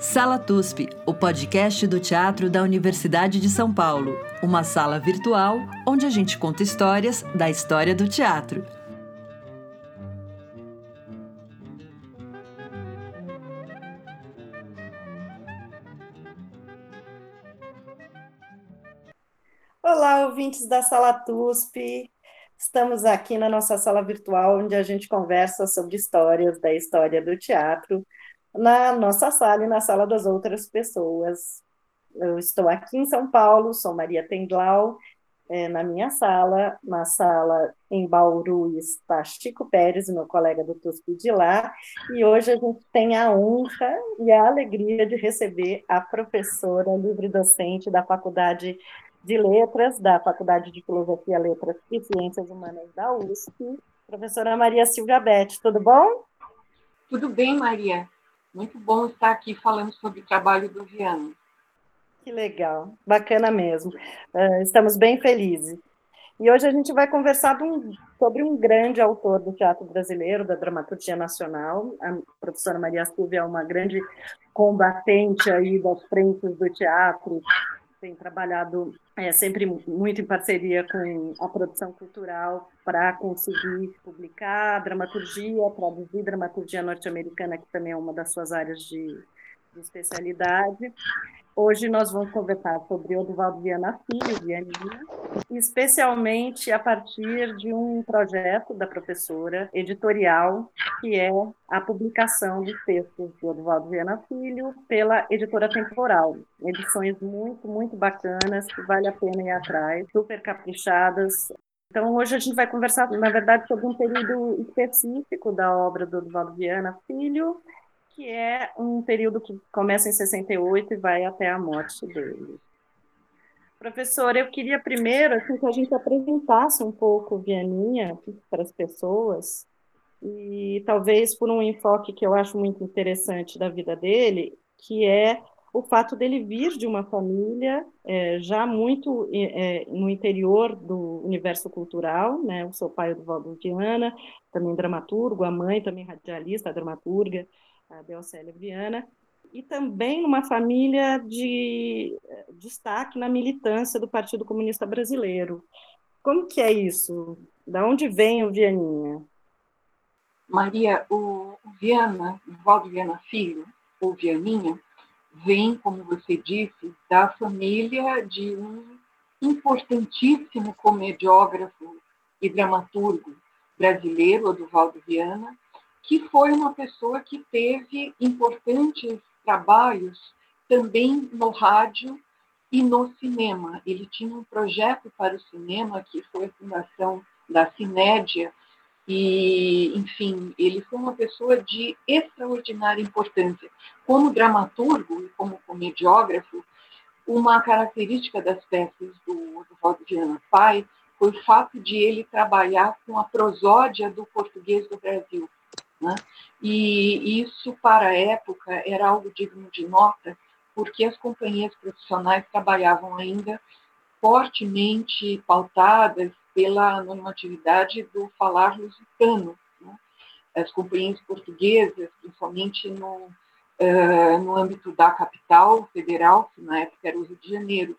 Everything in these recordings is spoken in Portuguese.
Sala TUSP, o podcast do teatro da Universidade de São Paulo. Uma sala virtual onde a gente conta histórias da história do teatro. Olá, ouvintes da Sala TUSP. Estamos aqui na nossa sala virtual, onde a gente conversa sobre histórias da história do teatro na nossa sala e na sala das outras pessoas. Eu estou aqui em São Paulo, sou Maria Tendlau, é, na minha sala, na sala em Bauru está Chico Pérez, meu colega do TUSP de lá, e hoje a gente tem a honra e a alegria de receber a professora livre-docente da Faculdade de Letras, da Faculdade de Filosofia, Letras e Ciências Humanas da USP, professora Maria Silvia Bete, tudo bom? Tudo bem, Maria. Muito bom estar aqui falando sobre o trabalho do Viana. Que legal, bacana mesmo. Uh, estamos bem felizes. E hoje a gente vai conversar um, sobre um grande autor do teatro brasileiro, da dramaturgia nacional. A professora Maria Silvia é uma grande combatente aí das frentes do teatro, tem trabalhado é, sempre muito em parceria com a produção cultural para conseguir publicar dramaturgia, traduzir dramaturgia norte-americana, que também é uma das suas áreas de, de especialidade. Hoje nós vamos conversar sobre Oduvaldo Viana Filho, Vianinha, especialmente a partir de um projeto da professora editorial, que é a publicação dos textos de Oduvaldo Viana Filho pela editora Temporal. Edições muito, muito bacanas, que vale a pena ir atrás, super caprichadas. Então, hoje a gente vai conversar, na verdade, sobre um período específico da obra do Oduvaldo Viana Filho, que é um período que começa em 68 e vai até a morte dele. Professora, eu queria primeiro assim, que a gente apresentasse um pouco Vianinha para as pessoas, e talvez por um enfoque que eu acho muito interessante da vida dele, que é o fato dele vir de uma família é, já muito é, no interior do universo cultural, né? O seu pai, o Valdo Viana, também dramaturgo, a mãe também radialista, dramaturga, a Belcélia Viana, e também numa família de eh, destaque na militância do Partido Comunista Brasileiro. Como que é isso? Da onde vem o Vianinha? Maria, o Viana, o Valdo Viana Filho, ou Vianinha, vem, como você disse, da família de um importantíssimo comediógrafo e dramaturgo brasileiro, Oduvaldo Viana, que foi uma pessoa que teve importantes trabalhos também no rádio e no cinema. Ele tinha um projeto para o cinema, que foi a fundação da Cinédia, e, enfim, ele foi uma pessoa de extraordinária importância. Como dramaturgo e como comediógrafo, uma característica das peças do, do Valdo Viana Pai foi o fato de ele trabalhar com a prosódia do português do Brasil. Né? E isso, para a época, era algo digno de nota, porque as companhias profissionais trabalhavam ainda fortemente pautadas pela normatividade do falar lusitano. Né? As companhias portuguesas, principalmente no, uh, no âmbito da capital federal, que na época era o Rio de Janeiro.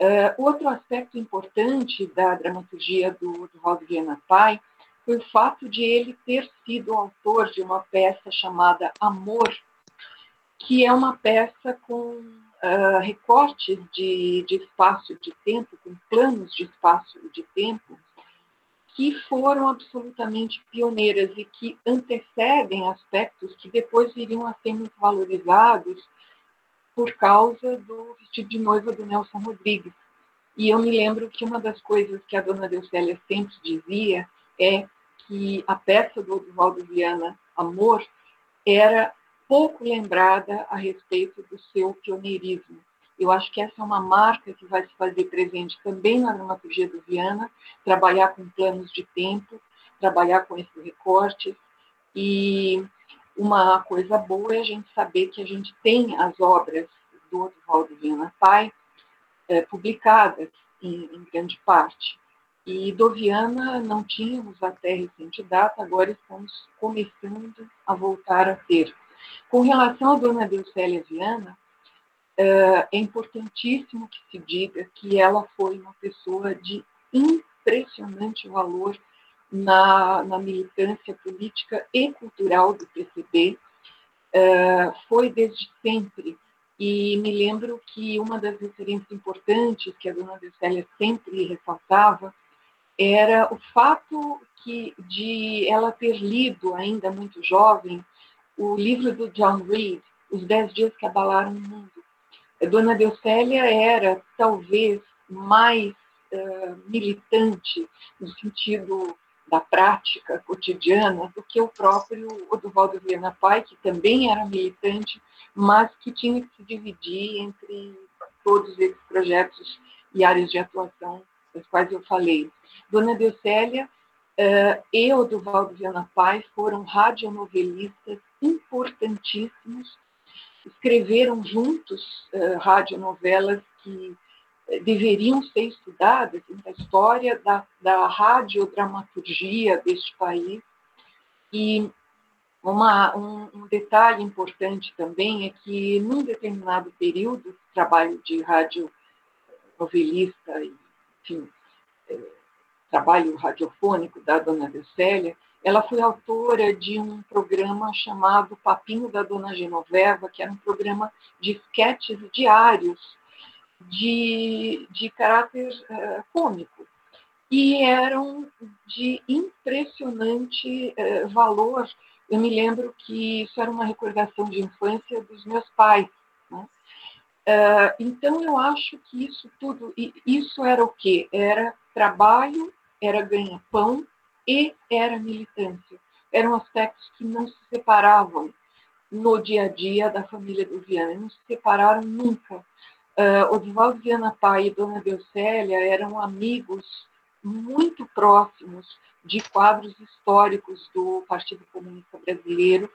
Uh, outro aspecto importante da dramaturgia do, do Viana Pai o fato de ele ter sido autor de uma peça chamada Amor, que é uma peça com uh, recortes de, de espaço de tempo, com planos de espaço de tempo, que foram absolutamente pioneiras e que antecedem aspectos que depois iriam a ser muito valorizados por causa do vestido de noiva do Nelson Rodrigues. E eu me lembro que uma das coisas que a dona Deucélia sempre dizia é que a peça do Oswaldo Viana, Amor, era pouco lembrada a respeito do seu pioneirismo. Eu acho que essa é uma marca que vai se fazer presente também na dramaturgia do Viana, trabalhar com planos de tempo, trabalhar com esses recortes. E uma coisa boa é a gente saber que a gente tem as obras do Oswaldo Viana Pai é, publicadas em, em grande parte. E do Viana não tínhamos até recente data, agora estamos começando a voltar a ter. Com relação a Dona Deucélia Viana, é importantíssimo que se diga que ela foi uma pessoa de impressionante valor na, na militância política e cultural do PCB. Foi desde sempre e me lembro que uma das referências importantes que a dona Deucélia sempre ressaltava era o fato que de ela ter lido, ainda muito jovem, o livro do John Reed, Os Dez Dias que Abalaram o Mundo. A dona Deucélia era, talvez, mais uh, militante, no sentido da prática cotidiana, do que o próprio Oduvaldo Viana Pai, que também era militante, mas que tinha que se dividir entre todos esses projetos e áreas de atuação das quais eu falei. Dona Deucélia uh, e o Duvaldo Viana Paz foram radionovelistas importantíssimos, escreveram juntos uh, radionovelas que uh, deveriam ser estudadas na história da, da radiodramaturgia deste país. E uma, um, um, detalhe importante também é que, num determinado período, trabalho de rádio novelista, enfim, é, trabalho radiofônico da Dona Decélia, ela foi autora de um programa chamado Papinho da Dona Genoveva, que era um programa de sketches diários de, de caráter uh, cômico. E eram de impressionante uh, valor eu me lembro que isso era uma recordação de infância dos meus pais. Uh, então, eu acho que isso tudo, isso era o quê? Era trabalho, era ganha-pão e era militância. Eram aspectos que não se separavam no dia a dia da família do Viana, não se separaram nunca. Uh, Odivaldo Viana Pai e Dona Belcélia eram amigos muito próximos de quadros históricos do Partido Comunista Brasileiro.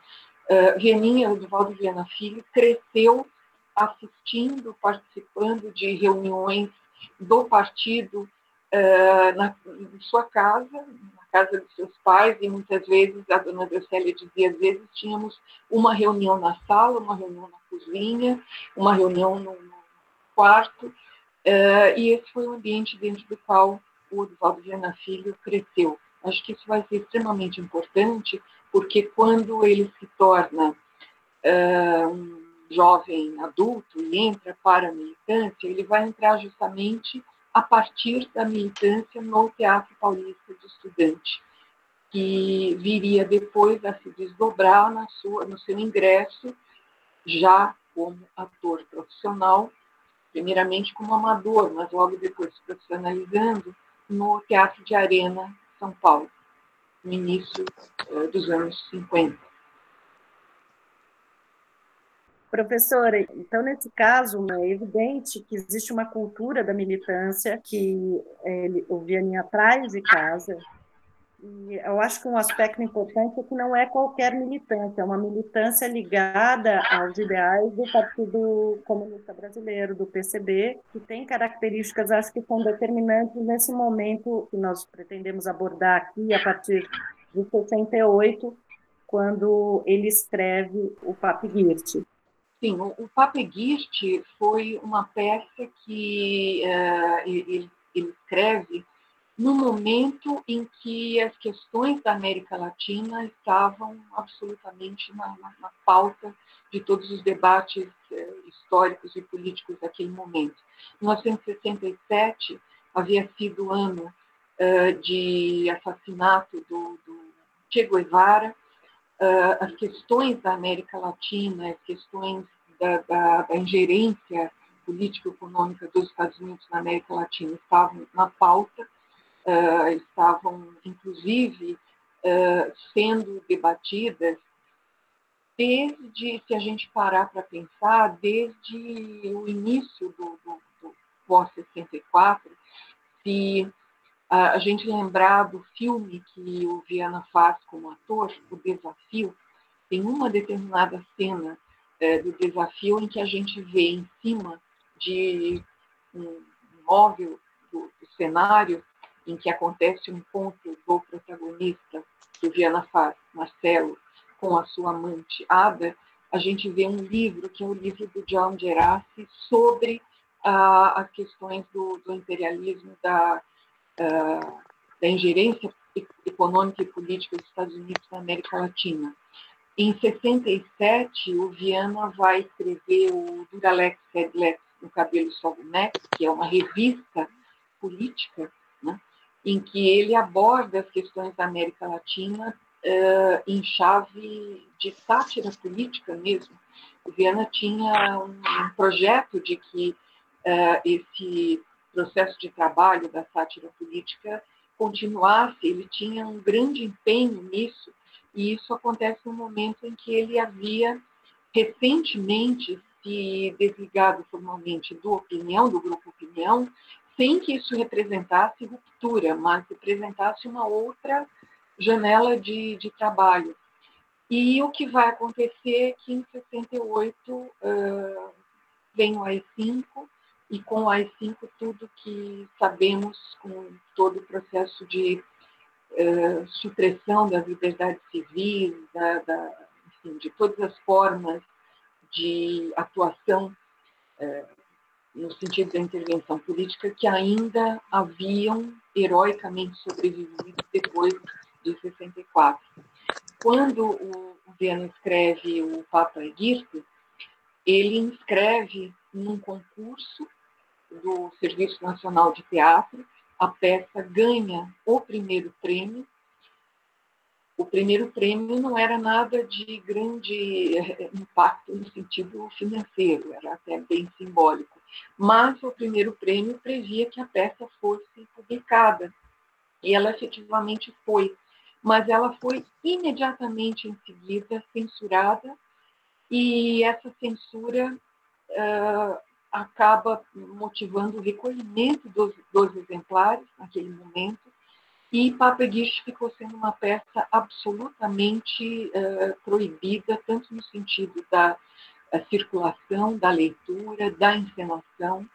Uh, Vianinha, Eduvaldo Viana Filho, cresceu assistindo, participando de reuniões do partido uh, na, em sua casa, na casa dos seus pais, e muitas vezes, a dona Dracélia dizia, às vezes tínhamos uma reunião na sala, uma reunião na cozinha, uma reunião no, no quarto, uh, e esse foi o ambiente dentro do qual o Eduvaldo Viana Filho cresceu. Acho que isso vai ser extremamente importante, porque quando ele se torna uh, jovem adulto e entra para a militância, ele vai entrar justamente a partir da militância no Teatro Paulista de Estudante, que viria depois a se desdobrar na sua, no seu ingresso já como ator profissional, primeiramente como amador, mas logo depois se profissionalizando no Teatro de Arena são Paulo, no início uh, dos anos 50. Professora, então, nesse caso, é evidente que existe uma cultura da militância que ele, o Vianinha traz de casa, e eu acho que um aspecto importante é que não é qualquer militância, é uma militância ligada aos ideais do Partido Comunista Brasileiro, do PCB, que tem características, acho que são determinantes nesse momento que nós pretendemos abordar aqui, a partir de 68, quando ele escreve o Papigirte. Sim, o, Papigirte foi uma peça que uh, ele, ele escreve no momento em que as questões da América Latina estavam absolutamente na, na, na pauta de todos os debates eh, históricos e políticos daquele momento. 1967 havia sido o ano eh, de assassinato do, do Che Guevara, eh, as questões da América Latina, as questões da, da, da ingerência político-econômica dos Estados Unidos na América Latina estavam na pauta, uh, estavam, inclusive, uh, sendo debatidas desde, se a gente parar para pensar, desde o início do, do, do pós-64, se a gente lembrar do filme que o Viana faz como ator, O Desafio, tem uma determinada cena é, do desafio em que a gente vê em cima de um móvel do, do cenário em que acontece um encontro do protagonista, que Viana faz, Marcelo, com a sua amante Ada, a gente vê um livro, que é o livro do John Gerassi, sobre ah, as questões do, do imperialismo, da, da ingerência econômica e política dos Estados Unidos na América Latina. Em 67, o Viana vai escrever o Duralex Headlex no Cabelo Solnex, que é uma revista política, né, em que ele aborda as questões da América Latina uh, em chave de sátira política mesmo. O Viana tinha um, um projeto de que uh, esse processo de trabalho da sátira política continuasse, ele tinha um grande empenho nisso, e isso acontece no momento em que ele havia recentemente se desligado formalmente do Opinião, do Grupo Opinião, sem que isso representasse ruptura, mas representasse uma outra janela de, de trabalho. E o que vai acontecer é que em 68 uh, vem o AI-5, e com o AI-5 tudo que sabemos com todo o processo de uh, supressão das liberdades civis, da, da, enfim, de todas as formas de atuação uh, no sentido da intervenção política que ainda haviam heroicamente sobrevivido depois de 64. Quando o Viana escreve o Papa Egito, ele inscreve num concurso do Serviço Nacional de Teatro, a peça ganha o primeiro prêmio. O primeiro prêmio não era nada de grande eh, impacto no sentido financeiro, era até bem simbólico. Mas o primeiro prêmio previa que a peça fosse publicada, e ela efetivamente foi mas ela foi imediatamente em seguida censurada e essa censura uh, acaba motivando o recolhimento dos, dos exemplares naquele momento e Papa Guiche ficou sendo uma peça absolutamente uh, proibida, tanto no sentido da circulação, da leitura, da encenação,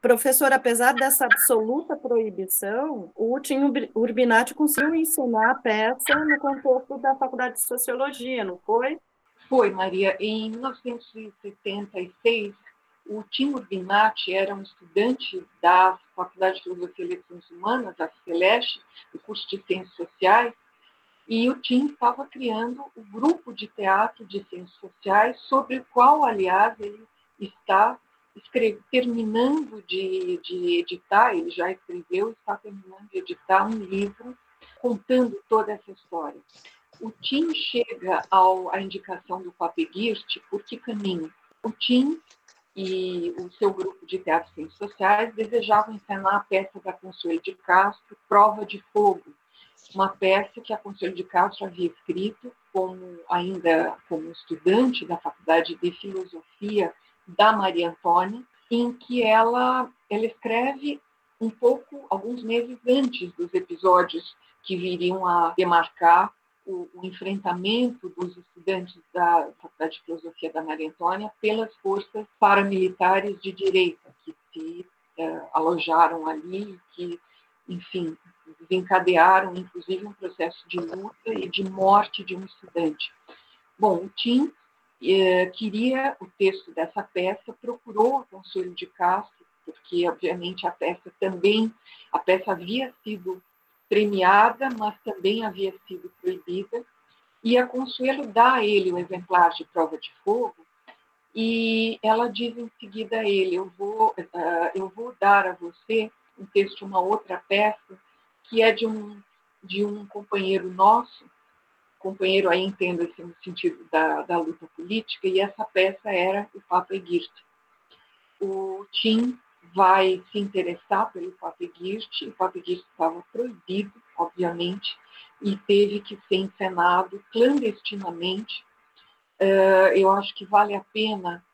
Professor, apesar dessa absoluta proibição, o Tim Urbinati conseguiu ensinar a peça no contexto da Faculdade de Sociologia, não foi? Foi, Maria. Em 1976, o Tim Urbinati era um estudante da Faculdade de Filosofia e Letras Humanas, da Celeste, do curso de Ciências Sociais, e o Tim estava criando o grupo de teatro de Ciências Sociais, sobre o qual, aliás, ele está escreve, terminando de, de editar, ele já escreveu, está terminando de editar um livro contando toda essa história. O Tim chega ao, à indicação do Papeguirte por que caminho? O Tim e o seu grupo de teatro ciências sociais desejavam encenar a peça da Consuelo de Castro, Prova de Fogo, uma peça que a Consuelo de Castro havia escrito como ainda como estudante da Faculdade de Filosofia da Maria Antônia, em que ela, ela escreve um pouco, alguns meses antes dos episódios que viriam a demarcar o, o enfrentamento dos estudantes da Faculdade de Filosofia da Maria Antônia pelas forças paramilitares de direita que se é, alojaram ali, que, enfim, desencadearam, inclusive, um processo de luta e de morte de um estudante. Bom, o Tim eh, queria o texto dessa peça, procurou o Conselho de Castro, porque, obviamente, a peça também, a peça havia sido premiada, mas também havia sido proibida, e a Consuelo dá a ele o exemplar de prova de fogo, e ela diz em seguida a ele, eu vou, uh, eu vou dar a você um texto uma outra peça, que é de um, de um companheiro nosso, companheiro aí entenda-se no sentido da, da luta política, e essa peça era o Papa Egirte. O Tim vai se interessar pelo Papa Egirte, o Papa Egirte estava proibido, obviamente, e teve que ser encenado clandestinamente. Uh, eu acho que vale a pena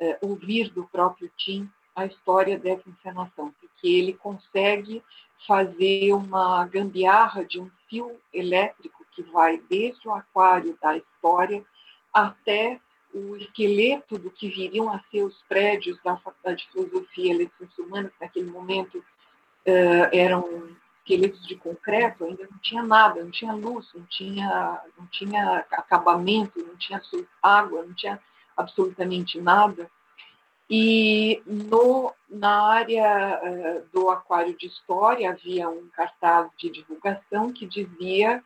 uh, ouvir do próprio Tim a história dessa encenação, porque ele consegue fazer uma gambiarra de um fio elétrico que vai desde o aquário da história até o esqueleto do que viriam a ser os prédios da Faculdade de Filosofia e Letras Humanas, que naquele momento uh, eram esqueletos de concreto, ainda não tinha nada, não tinha luz, não tinha, não tinha acabamento, não tinha água, não tinha absolutamente nada. E no, na área uh, do aquário de história havia um cartaz de divulgação que dizia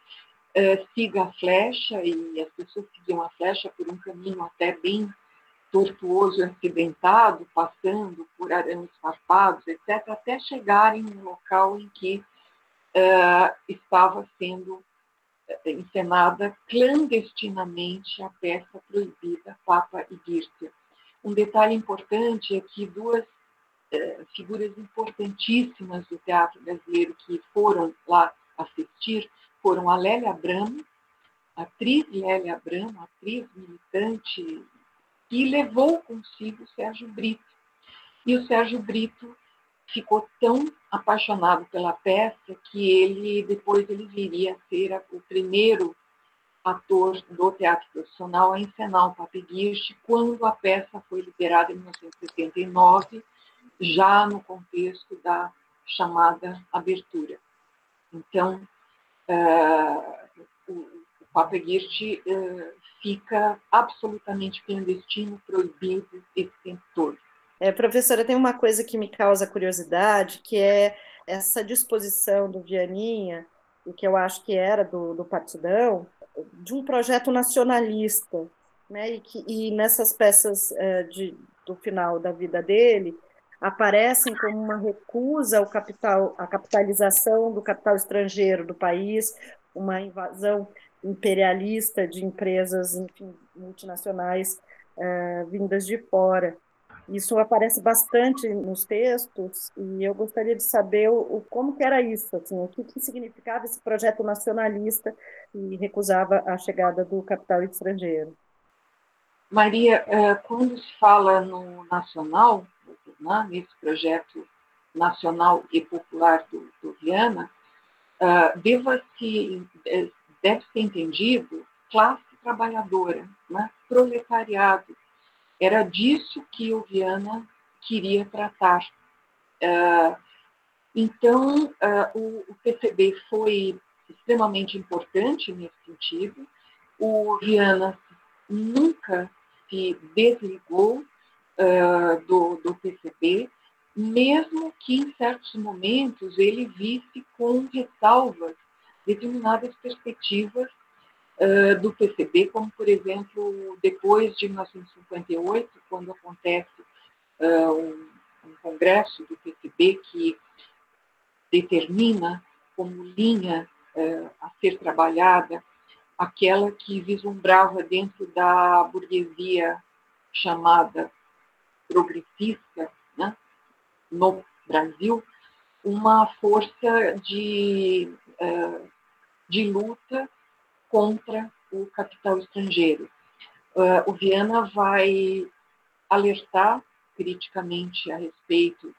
uh, siga a flecha, e as pessoas seguiam a flecha por um caminho até bem tortuoso acidentado, passando por arames farpados, etc., até chegarem no local em que uh, estava sendo encenada clandestinamente a peça proibida Papa e Gírcia um detalhe importante é que duas eh, figuras importantíssimas do teatro brasileiro que foram lá assistir foram a Lélia Abramo, atriz Lélia Abramo, atriz militante, que levou consigo o Sérgio Brito. E o Sérgio Brito ficou tão apaixonado pela peça que ele depois ele viria a ser o primeiro ator do teatro profissional a encenar o Papiguiste quando a peça foi liberada em 1979, já no contexto da chamada abertura. Então, uh, o, o Papiguiste uh, fica absolutamente clandestino, proibido esse tempo todo. É, professora, tem uma coisa que me causa curiosidade, que é essa disposição do Vianinha, e que eu acho que era do, do Partidão, de um projeto nacionalista, né? E, que, e nessas peças é, de, do final da vida dele aparecem como uma recusa ao capital, à capitalização do capital estrangeiro do país, uma invasão imperialista de empresas enfim, multinacionais é, vindas de fora. Isso aparece bastante nos textos e eu gostaria de saber o, o como que era isso, assim, o que, que significava esse projeto nacionalista e recusava a chegada do capital estrangeiro. Maria, é, quando se fala no nacional, né, nesse projeto nacional e popular do, do Viana, é, deva-se, é, deve ser entendido classe trabalhadora, né, proletariado, era disso que o Viana queria tratar. Uh, então, uh, o, o, PCB foi extremamente importante nesse sentido. O Viana nunca se desligou uh, do, do PCB, mesmo que em certos momentos ele visse com ressalvas determinadas perspectivas do PCB, como, por exemplo, depois de 1958, quando acontece uh, um, um, congresso do PCB que determina como linha uh, a ser trabalhada aquela que vislumbrava dentro da burguesia chamada progressista, né, no Brasil, uma força de, de luta contra o capital estrangeiro. Uh, o Viana vai alertar criticamente a respeito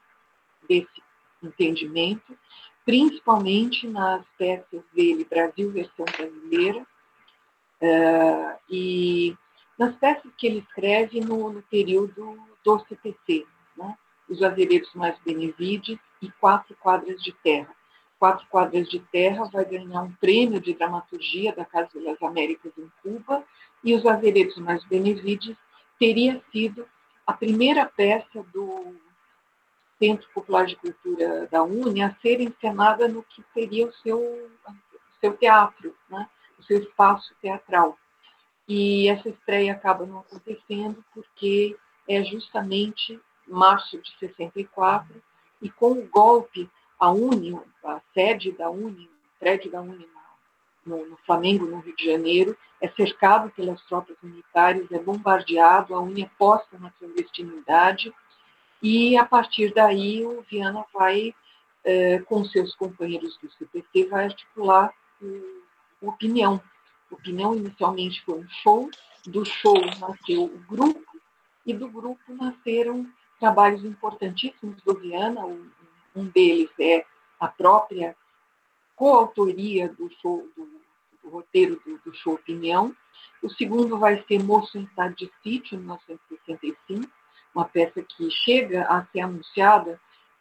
desse entendimento, principalmente nas peças dele Brasil versão brasileira uh, e nas peças que ele escreve no, no período do CPC, né? Os Azeredos Mais Benevides e Quatro Quadras de Terra. Quatro Quadras de Terra vai ganhar um prêmio de dramaturgia da Casa das Américas em Cuba, e Os Azeredos Mais Benevides teria sido a primeira peça do Centro Popular de Cultura da UNE a ser encenada no que seria o seu, seu teatro, né? o seu espaço teatral. E essa estreia acaba não acontecendo porque é justamente março de 64, e com o golpe a Uni, a sede da Uni, o prédio da Uni no, no, Flamengo, no Rio de Janeiro, é cercado pelas tropas militares, é bombardeado, a Uni é posta na clandestinidade, e a partir daí o Viana vai, eh, com seus companheiros do CPT, vai articular o Opinião. Opinião inicialmente foi um show, do show nasceu o grupo, e do grupo nasceram trabalhos importantíssimos do Viana, um deles é a própria coautoria do show, do, do roteiro do, do, show Opinião. O segundo vai ser Moço em Estado de Sítio, em 1965, uma peça que chega a ser anunciada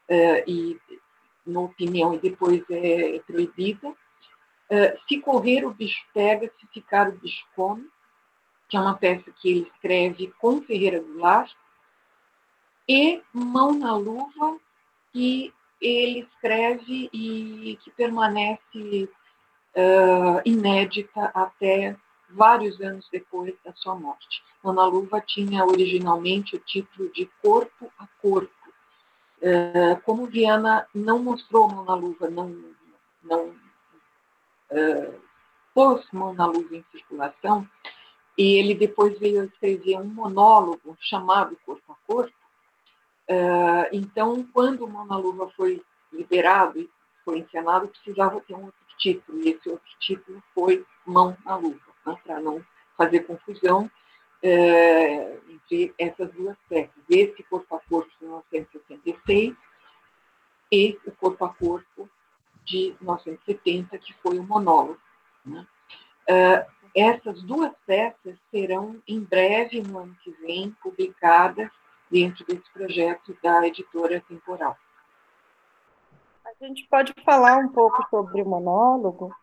uh, e na opinião, e depois é, proibida. Uh, se correr, o bicho pega, se ficar, o bicho come, que é uma peça que ele escreve com Ferreira Goulart, e Mão na Luva, que ele escreve e que permanece uh, inédita até vários anos depois da sua morte. Ana Luva tinha originalmente o título de Corpo a Corpo. Uh, como Viana não mostrou Mão na Luva, não, não uh, pôs Mão na Luva em circulação, e ele depois veio escrever um monólogo chamado Corpo a Corpo. Uh, então, quando Mão na Luva foi liberado e foi encenado, precisava ter um outro título, e esse outro título foi Mão na Luva, né, para não fazer confusão é, entre essas duas peças. Esse Corpo a Corpo de 1966 e o Corpo a Corpo de 1970, que foi o monólogo. Né? É, essas duas peças serão, em breve, no ano que vem, publicadas dentro desse projeto da editora Temporal. A gente pode falar um pouco sobre o monólogo,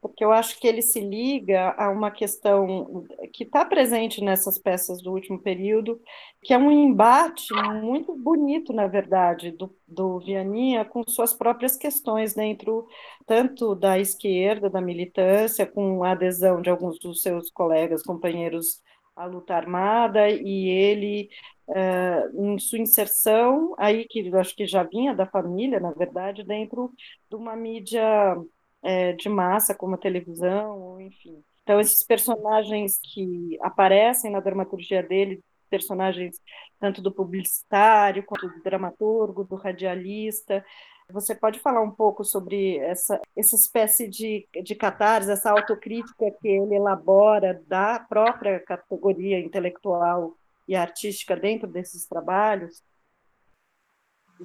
porque eu acho que ele se liga a uma questão que está presente nessas peças do último período, que é um embate muito bonito, na verdade, do, do Vianinha com suas próprias questões dentro tanto da esquerda, da militância, com a adesão de alguns dos seus colegas, companheiros à luta armada, e ele uh, em sua inserção, aí que eu acho que já vinha da família, na verdade, dentro de uma mídia é, de massa, como a televisão, enfim. Então, esses personagens que aparecem na dramaturgia dele, personagens tanto do publicitário, quanto do dramaturgo, do radialista, você pode falar um pouco sobre essa, essa espécie de, de catarse, essa autocrítica que ele elabora da própria categoria intelectual e artística dentro desses trabalhos?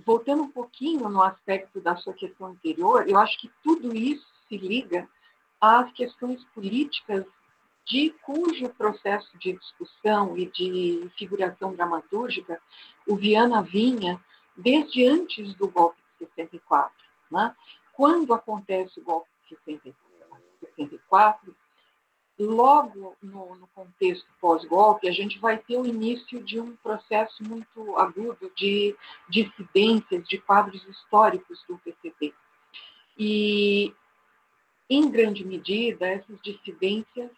Voltando um pouquinho no aspecto da sua questão anterior, eu acho que tudo isso se liga às questões políticas de cujo processo de discussão e de figuração dramatúrgica o Viana vinha desde antes do golpe de 64. Né? Quando acontece o golpe de 64, logo no, no contexto pós-golpe, a gente vai ter o início de um processo muito agudo de dissidências, de quadros históricos do PCB. E, em grande medida, essas dissidências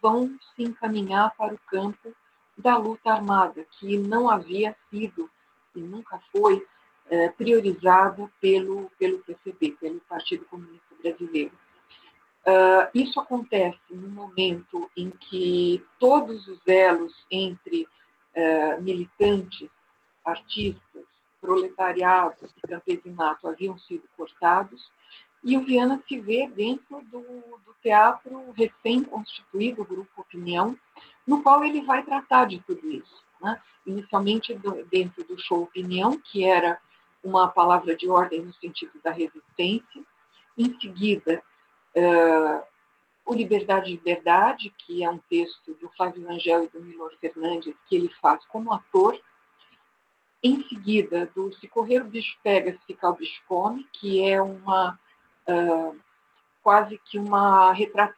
vão se encaminhar para o campo da luta armada, que não havia sido e nunca foi é, priorizada pelo, pelo PCB, pelo Partido Comunista Brasileiro. Uh, isso acontece no momento em que todos os elos entre uh, militantes, artistas, proletariado e campesinato haviam sido cortados, e o Viana se vê dentro do, do teatro recém-constituído, Grupo Opinião, no qual ele vai tratar de tudo isso. Né? Inicialmente do, dentro do show Opinião, que era uma palavra de ordem no sentido da resistência, em seguida Uh, o Liberdade de Liberdade, que é um texto do Flávio Angel e do Milor Fernandes, que ele faz como ator. Em seguida, do Se Correr o Bicho Pega, Se Ficar o Bicho Come, que é uma uh, quase que uma,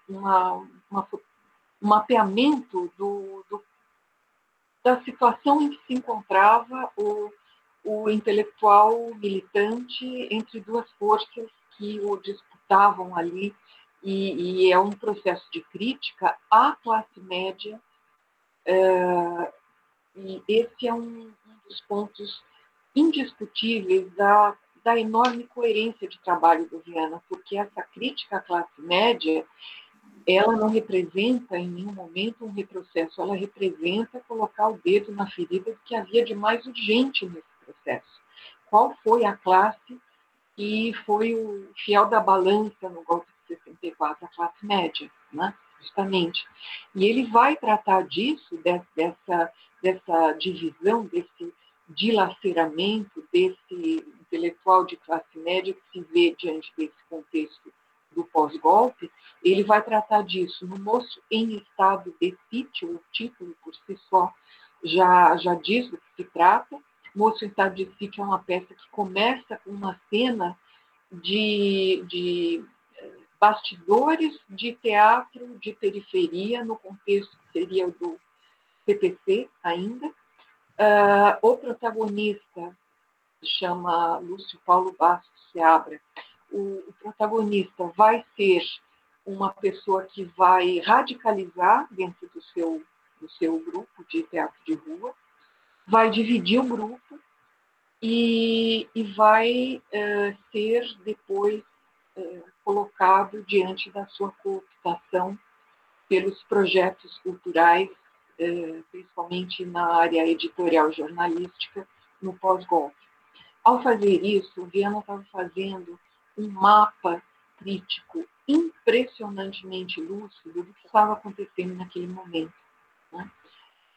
uma, uma um mapeamento do, do, da situação em que se encontrava o, o intelectual militante entre duas forças que o disputavam ali e, e é um processo de crítica à classe média, é, e esse é um, um, dos pontos indiscutíveis da, da enorme coerência de trabalho do Viana, porque essa crítica à classe média ela não representa em nenhum momento um retrocesso, ela representa colocar o dedo na ferida do que havia de mais urgente nesse processo. Qual foi a classe que foi o fiel da balança no golpe 64, a classe média, né? justamente. E ele vai tratar disso, dessa, dessa divisão, desse dilaceramento desse intelectual de classe média que se vê diante desse contexto do pós-golpe, ele vai tratar disso no Moço em Estado de Sítio, o título por si só já, já diz do que se trata. Moço em Estado de Sítio é uma peça que começa com uma cena de, de bastidores de teatro de periferia, no contexto que seria o do CPC ainda. Uh, o protagonista se chama Lúcio Paulo Bastos Seabra. O, o protagonista vai ser uma pessoa que vai radicalizar dentro do seu, do seu grupo de teatro de rua, vai dividir o grupo e, e vai uh, ser depois uh, colocado diante da sua cooptação pelos projetos culturais, uh, principalmente na área editorial jornalística, no pós-golpe. Ao fazer isso, o Viana estava fazendo um mapa crítico impressionantemente lúcido do que estava acontecendo naquele momento. Né?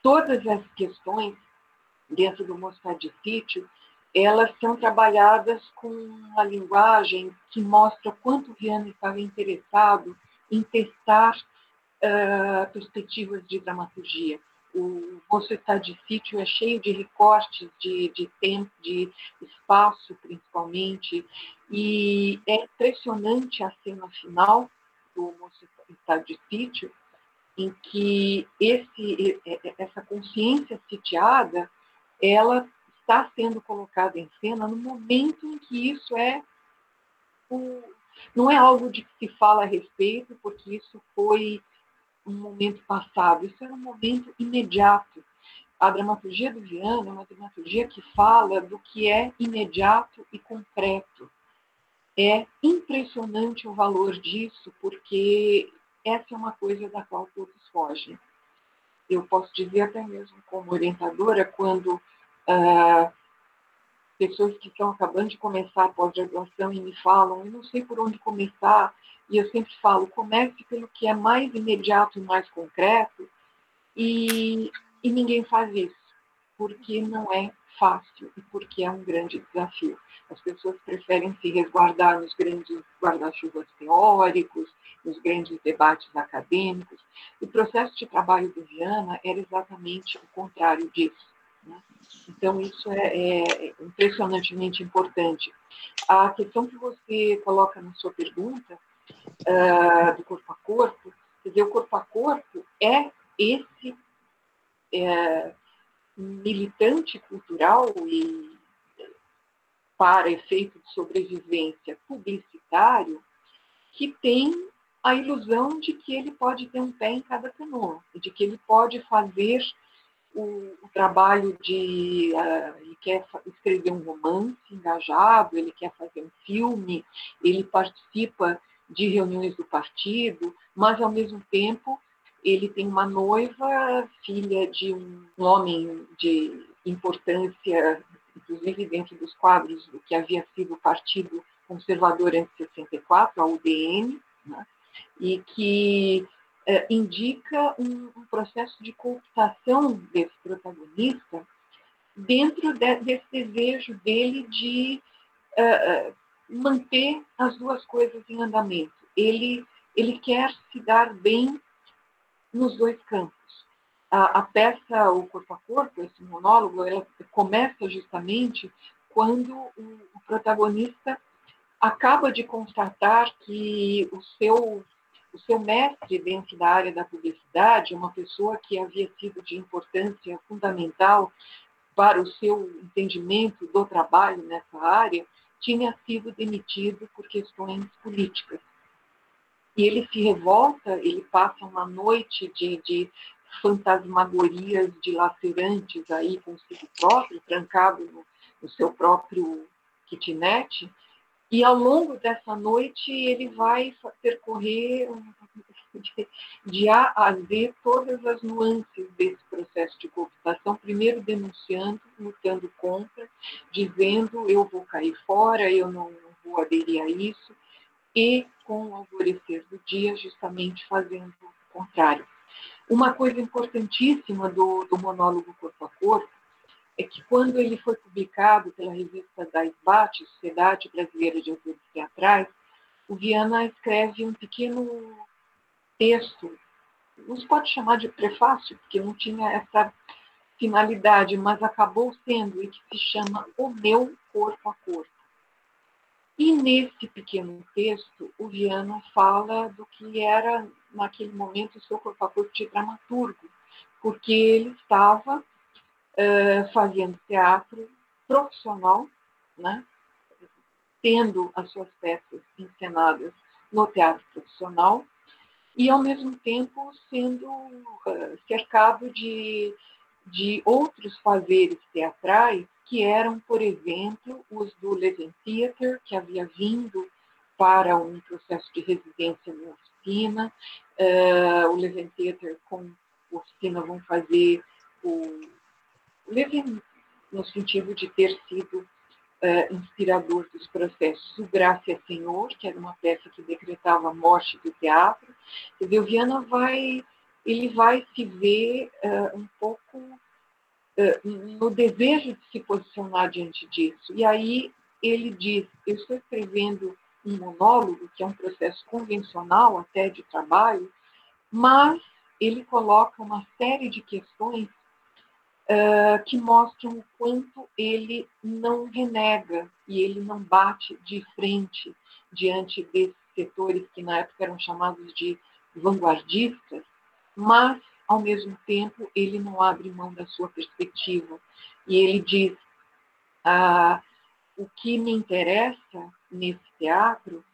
Todas as questões dentro do Mostar de Sítio, elas são trabalhadas com uma linguagem que mostra quanto Viana estava interessado em testar uh, perspectivas de dramaturgia. O está de Sítio é cheio de recortes de, de tempo, de espaço, principalmente, e é impressionante a cena final do está de Sítio, em que esse, essa consciência sitiada ela está sendo colocada em cena no momento em que isso é o, não é algo de que se fala a respeito, porque isso foi um momento passado, isso era um momento imediato. A dramaturgia do Viana é uma dramaturgia que fala do que é imediato e concreto. É impressionante o valor disso, porque essa é uma coisa da qual todos fogem. Eu posso dizer até mesmo como orientadora, quando ah, pessoas que estão acabando de começar a pós-graduação e me falam, eu não sei por onde começar, e eu sempre falo, comece pelo que é mais imediato e mais concreto, e, e ninguém faz isso, porque não é fácil e porque é um grande desafio. As pessoas preferem se resguardar nos grandes guarda-chuvas teóricos, nos grandes debates acadêmicos. O processo de trabalho do Viana era exatamente o contrário disso. Né? Então, isso é, é, impressionantemente importante. A questão que você coloca na sua pergunta, uh, do corpo a corpo, quer dizer, o corpo a corpo é esse é, militante cultural e para efeito de sobrevivência publicitário que tem a ilusão de que ele pode ter um pé em cada canoa, de que ele pode fazer o, o trabalho de. Uh, ele quer escrever um romance engajado, ele quer fazer um filme, ele participa de reuniões do partido, mas, ao mesmo tempo, ele tem uma noiva, filha de um homem de importância, inclusive dentro dos quadros do que havia sido o Partido Conservador antes de 64, a UDN, né? e que é, indica um, um, processo de cooptação desse protagonista dentro de, desse desejo dele de uh, manter as duas coisas em andamento. Ele, ele quer se dar bem nos dois campos. A, a peça O Corpo a Corpo, esse monólogo, ela começa justamente quando o, o protagonista acaba de constatar que o seu o seu mestre dentro da área da publicidade, uma pessoa que havia sido de importância fundamental para o seu entendimento do trabalho nessa área, tinha sido demitido por questões políticas. E ele se revolta, ele passa uma noite de, de fantasmagorias dilacerantes aí consigo próprio, trancado no, no seu próprio kitnet, e ao longo dessa noite ele vai percorrer de, A a Z todas as nuances desse processo de cooptação, primeiro denunciando, lutando contra, dizendo eu vou cair fora, eu não, não vou aderir a isso, e com o alvorecer do dia justamente fazendo o contrário. Uma coisa importantíssima do, do monólogo corpo a corpo é que quando ele foi publicado pela revista da SBAT, Sociedade Brasileira de Autores Teatrais, o Viana escreve um pequeno texto, não se pode chamar de prefácio, porque não tinha essa finalidade, mas acabou sendo e que se chama O Meu Corpo a Corpo. E nesse pequeno texto, o Viana fala do que era, naquele momento, o seu papel de dramaturgo, porque ele estava uh, fazendo teatro profissional, né? tendo as suas peças encenadas no teatro profissional, e, ao mesmo tempo, sendo uh, cercado de, de outros fazeres teatrais que eram, por exemplo, os do Levin Theater, que havia vindo para um processo de residência na oficina. Uh, o Levin Theater com a oficina vão fazer o, Levin no sentido de ter sido uh, inspirador dos processos. O Graça é Senhor, que era uma peça que decretava a morte do teatro. O Viana vai, ele vai se ver uh, um pouco no desejo de se posicionar diante disso. E aí ele diz: Eu estou escrevendo um monólogo, que é um processo convencional até de trabalho, mas ele coloca uma série de questões uh, que mostram o quanto ele não renega e ele não bate de frente diante desses setores que na época eram chamados de vanguardistas, mas ao mesmo tempo, ele não abre mão da sua perspectiva. E ele diz: ah, o que me interessa nesse teatro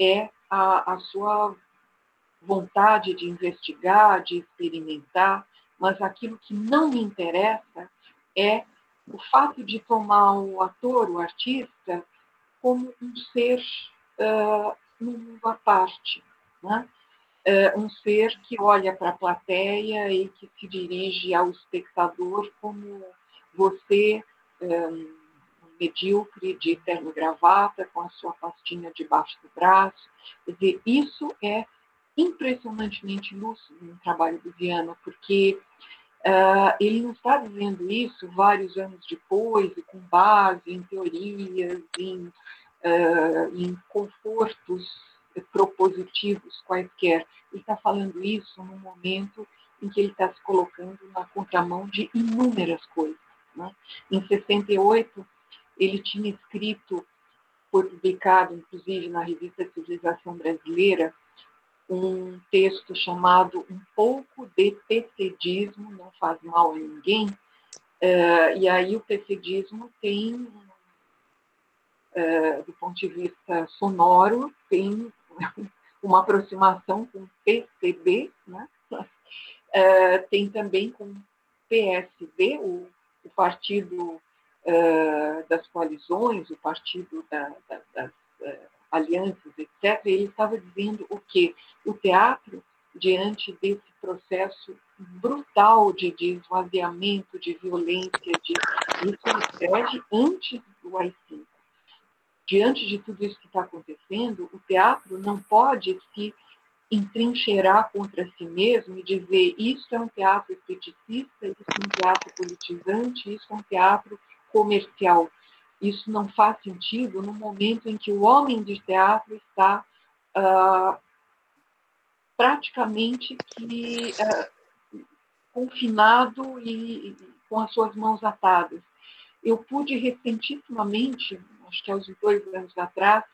é a, a sua vontade de investigar, de experimentar, mas aquilo que não me interessa é o fato de tomar o ator, o artista, como um ser uh, num mundo à parte. Né? Uh, um ser que olha para a plateia e que se dirige ao espectador como você, um, medíocre, de terno gravata, com a sua pastinha debaixo do braço. Quer dizer, isso é impressionantemente lúcido no trabalho do Viana, porque uh, ele não está dizendo isso vários anos depois, e com base em teorias, em, uh, em confortos propositivos quaisquer. Ele está falando isso no momento em que ele está se colocando na contramão de inúmeras coisas. Né? Em 68, ele tinha escrito, foi publicado, inclusive, na revista Civilização Brasileira, um texto chamado Um pouco de PCDismo não faz mal a ninguém. Uh, e aí o PCDismo tem, uh, do ponto de vista sonoro, tem uma aproximação com PCB, né? Uh, tem também com PSB, o, o Partido uh, das Coalizões, o Partido da, da, das uh, Alianças, etc. Ele estava dizendo o que o teatro, diante desse processo brutal de, de de violência, de, isso escreve antes do AI-5 diante de tudo isso que está acontecendo, o teatro não pode se entrincheirar contra si mesmo e dizer isso é um teatro esteticista, isso é um teatro politizante, isso é um teatro comercial. Isso não faz sentido no momento em que o homem de teatro está uh, praticamente que, uh, confinado e, e com as suas mãos atadas. Eu pude recentissimamente acho que há uns dois anos atrás,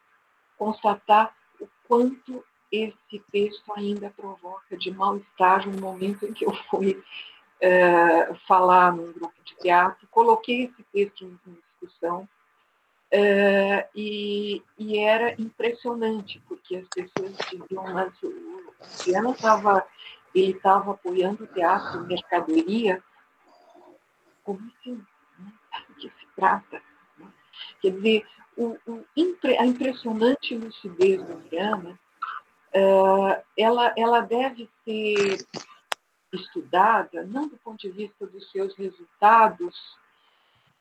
constatar o quanto esse texto ainda provoca de mal-estar no momento em que eu fui é, falar num grupo de teatro, coloquei esse texto em, discussão é, e, e, era impressionante, porque as pessoas diziam, mas o Luciano estava ele estava apoiando o teatro mercadoria, como assim? Do que se trata? Quer dizer, o, o, a impressionante lucidez do Viana, uh, ela, ela deve ser estudada não do ponto de vista dos seus resultados,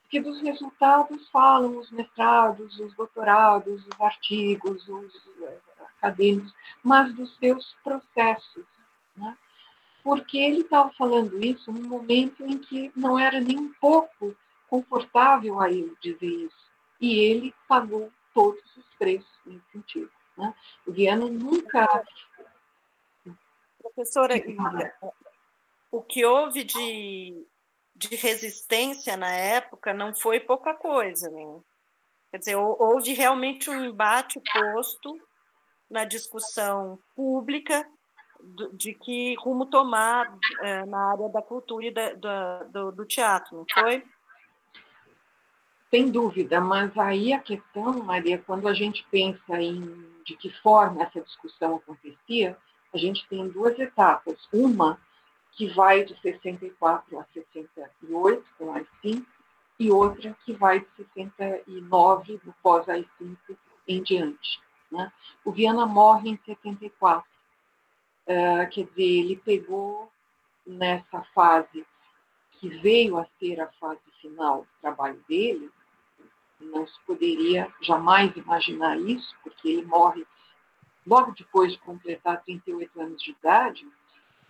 porque dos resultados falam os mestrados, os doutorados, os artigos, os uh, acadêmicos, mas dos seus processos. Né? Porque ele estava falando isso num momento em que não era nem um pouco confortável a ele dizer isso e ele pagou todos os preços nesse sentido. Né? O Viana nunca. Professora, o que houve de, de resistência na época não foi pouca coisa, né? Quer dizer, houve realmente um embate posto na discussão pública de que rumo tomar é, na área da cultura e da, da, do, do teatro, não foi? Sem dúvida, mas aí a questão, Maria, quando a gente pensa em de que forma essa discussão acontecia, a gente tem duas etapas. Uma que vai de 64 a 68, com a AI-5, e outra que vai de 69, do pós-AI-5 em diante. Né? O Viana morre em 74. Uh, quer dizer, ele pegou nessa fase que veio a ser a fase final do trabalho dele, não se poderia jamais imaginar isso, porque ele morre logo depois de completar 38 anos de idade,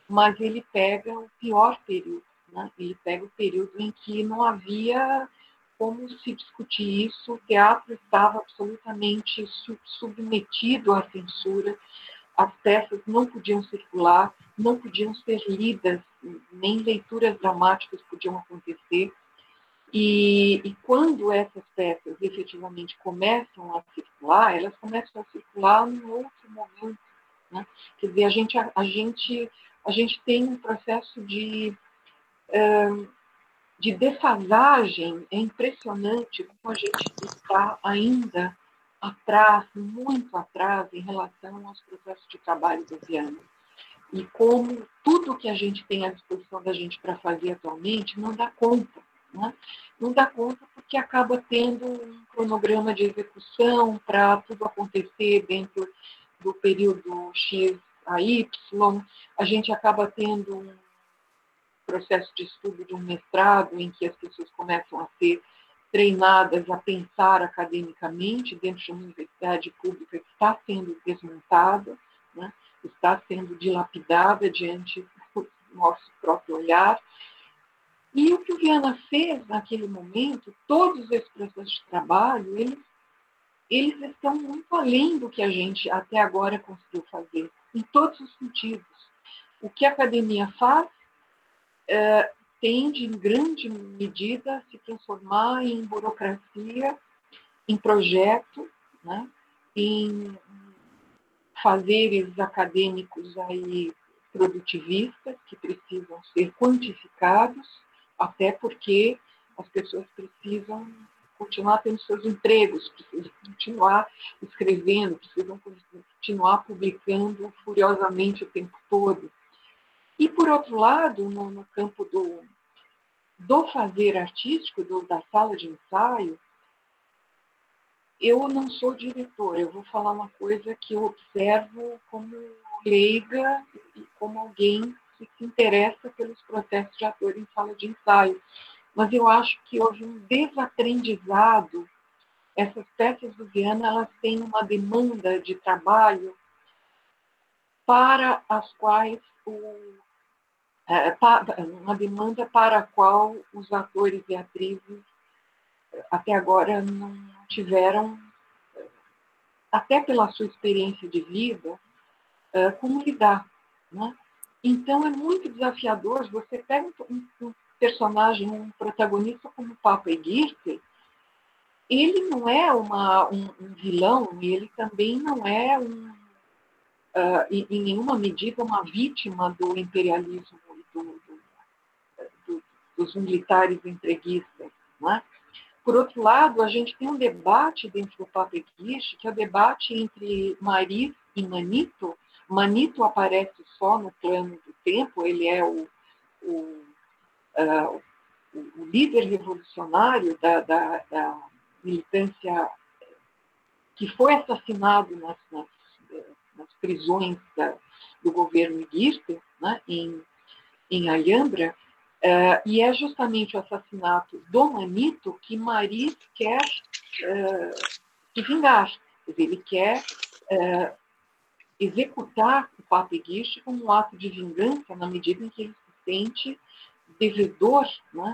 mas ele pega o pior período, né? ele pega o período em que não havia como se discutir isso, o teatro estava absolutamente submetido à censura, as peças não podiam circular, não podiam ser lidas, nem leituras dramáticas podiam acontecer. E, e, quando essas peças efetivamente começam a circular, elas começam a circular num outro momento. Né? Quer dizer, a gente, a, a gente, a gente tem um processo de, de defasagem, é impressionante como a gente está ainda atrás, muito atrás, em relação aos processos de trabalho do Viana. E como tudo que a gente tem à disposição da gente para fazer atualmente não dá conta. Né? Não dá conta porque acaba tendo um cronograma de execução para tudo acontecer dentro do período X a Y. A gente acaba tendo um processo de estudo de um mestrado em que as pessoas começam a ser treinadas a pensar academicamente dentro de uma universidade pública que está sendo desmontada, né? está sendo dilapidada diante do nosso próprio olhar. E o que o Viana fez naquele momento, todos esses processos de trabalho, eles, eles estão muito além do que a gente até agora conseguiu fazer, em todos os sentidos. O que a academia faz é, tende, em grande medida, a se transformar em burocracia, em projeto, né? em fazeres acadêmicos aí produtivistas que precisam ser quantificados, até porque as pessoas precisam continuar tendo seus empregos, precisam continuar escrevendo, precisam continuar publicando furiosamente o tempo todo. E, por outro lado, no, no campo do, do fazer artístico, do, da sala de ensaio, eu não sou diretora, eu vou falar uma coisa que eu observo como leiga e como alguém que se interessa pelos processos de ator em sala de ensaio. Mas eu acho que houve um desaprendizado. Essas peças do Viana elas têm uma demanda de trabalho para as quais o é, uma demanda para a qual os atores e atrizes até agora não tiveram, até pela sua experiência de vida, é, como lidar. Né? Então é muito desafiador. Você pega um, um personagem, um protagonista como o Papa Egirte, ele não é uma, um, um vilão, ele também não é um, uh, em, em nenhuma medida uma vítima do imperialismo do, do, dos militares entreguistas. É? Por outro lado, a gente tem um debate dentro do Papequiche, que é o debate entre Maris e Manito. Manito aparece só no plano do tempo, ele é o, o, uh, o líder revolucionário da, da, da, militância que foi assassinado nas, nas, nas prisões da, do governo Iguirte, né, em em Alhambra, uh, e é justamente o assassinato do Manito que Maris quer uh, se vingar. Ele quer uh, executar o Papa Eguiche como um ato de vingança na medida em que ele se sente devedor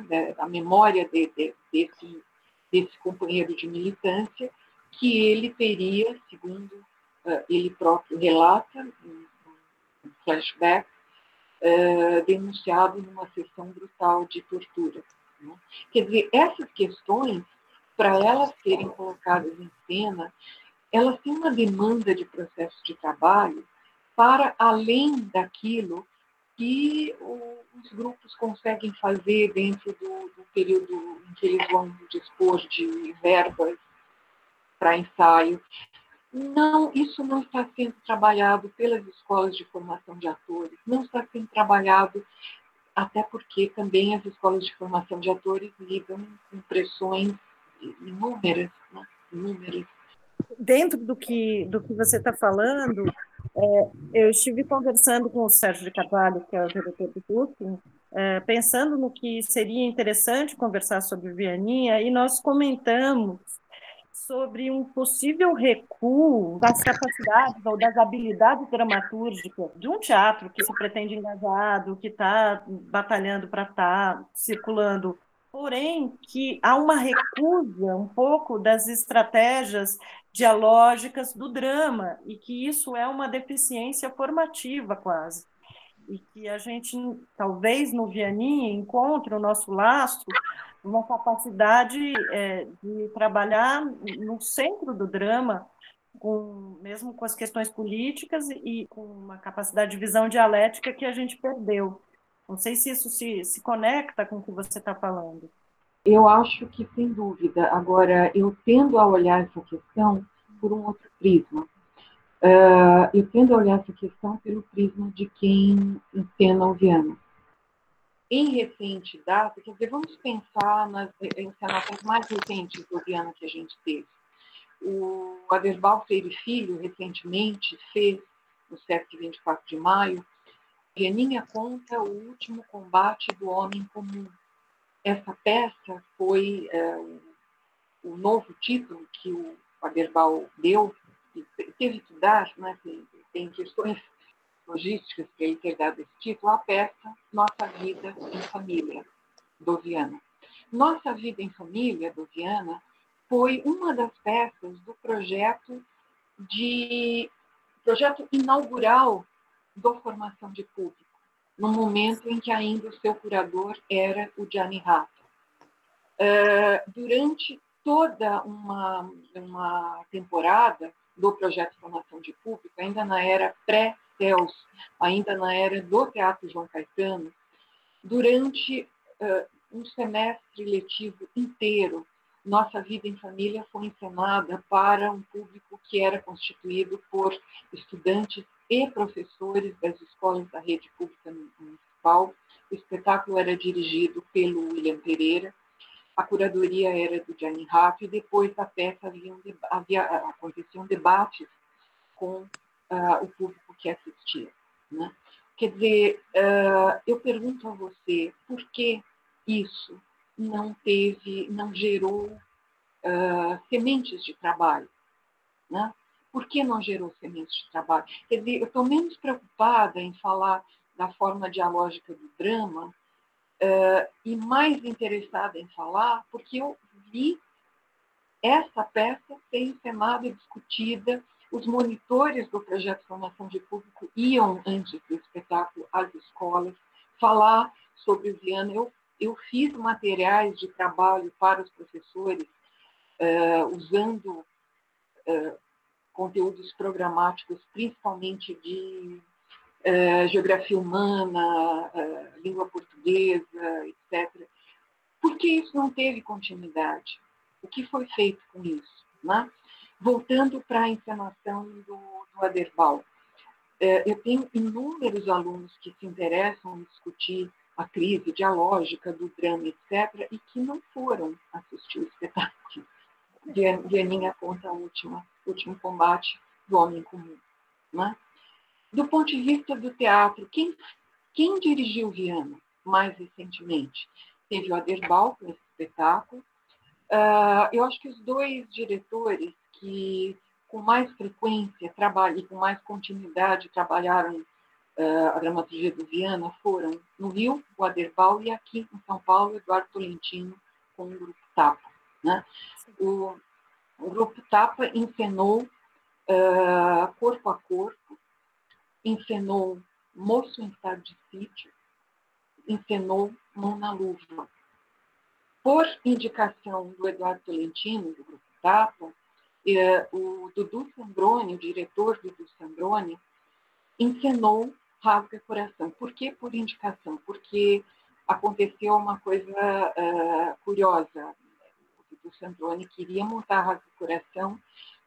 né, da memória de, de, desse, desse companheiro de militância que ele teria, segundo uh, ele próprio relata, um, um flashback, uh, denunciado numa sessão brutal de tortura. Né? Quer dizer, essas questões para elas serem colocadas em cena, elas têm uma demanda de processo de trabalho para além daquilo que os grupos conseguem fazer dentro do, do período em que eles vão dispor de verbas para ensaio. Não, isso não está sendo trabalhado pelas escolas de formação de atores, não está sendo trabalhado até porque também as escolas de formação de atores lidam com pressões inúmeras, né? inúmeras. Dentro do que, do que você está falando, é, eu estive conversando com o Sérgio de Carvalho, que é o diretor do Booking, é, pensando no que seria interessante conversar sobre Vianinha, e nós comentamos sobre um possível recuo das capacidades ou das habilidades dramatúrgicas de um teatro que se pretende engajado, que está batalhando para estar tá circulando, porém que há uma recusa um pouco das estratégias dialógicas do drama e que isso é uma deficiência formativa quase e que a gente talvez no Vianinha encontre o nosso lastro uma capacidade é, de trabalhar no centro do drama, com, mesmo com as questões políticas e com uma capacidade de visão dialética que a gente perdeu. Não sei se isso se, se conecta com o que você está falando. Eu acho que, sem dúvida. Agora, eu tendo a olhar essa questão por um outro prisma. Uh, eu tendo a olhar essa questão pelo prisma de quem encena o Viana em recente data, quer dizer, vamos pensar nas encenações mais recentes do Viana que a gente teve. O Aderbal Freire Filho, recentemente, fez, no SESC 24 de maio, Vianinha conta o último combate do homem comum. Essa peça foi é, o novo título que o Aderbal deu, teve que dar, né, tem, tem questões logísticas que ele ter dado esse título, a peça Nossa Vida em Família, do Viana. Nossa Vida em Família, do Viana, foi uma das peças do projeto de projeto inaugural do Formação de Público, no momento em que ainda o seu curador era o Gianni Rato. Uh, durante toda uma, uma temporada do projeto formação de público, ainda na era pré Céus, ainda na era do Teatro João Caetano, durante uh, um semestre letivo inteiro, nossa vida em família foi encenada para um público que era constituído por estudantes e professores das escolas da rede pública municipal. O espetáculo era dirigido pelo William Pereira, a curadoria era do Gianni Raff, e depois da peça havia, um, havia aconteciam debates com uh, o público que assistia. Né? Quer dizer, uh, eu pergunto a você, por que isso não teve, não gerou uh, sementes de trabalho? Né? Por que não gerou sementes de trabalho? Quer dizer, eu estou menos preocupada em falar da forma dialógica do drama uh, e mais interessada em falar porque eu vi essa peça ser encenada e discutida os monitores do projeto de formação de público iam, antes do espetáculo, às escolas, falar sobre o Viana. Eu, eu fiz materiais de trabalho para os professores, uh, usando uh, conteúdos programáticos, principalmente de uh, geografia humana, língua portuguesa, etc. Por que isso não teve continuidade? O que foi feito com isso? Né? Voltando para a encenação do, do Aderbal, eu tenho inúmeros alunos que se interessam em discutir a crise dialógica do drama, etc., e que não foram assistir o espetáculo. Vianinha conta o último, último combate do homem comum. Né? Do ponto de vista do teatro, quem, quem dirigiu Viana mais recentemente? Teve o Aderbal com esse espetáculo. Uh, eu acho que os dois diretores que com mais frequência trabalham e com mais continuidade trabalharam uh, a dramaturgia do Viana foram no Rio, o e aqui em São Paulo, Eduardo Tolentino, com o Grupo Tapa. Né? O, o Grupo Tapa encenou uh, Corpo a Corpo, encenou Moço em Estado de Sítio, encenou Mão na Luva. por indicação do Eduardo Tolentino, do Grupo Tapa, eh, o Dudu Sambroni, o diretor Dudu Sambroni, encenou Rasga Coração. Por que por indicação? Porque aconteceu uma coisa uh, curiosa. O Dudu Sambroni queria montar Rasga Coração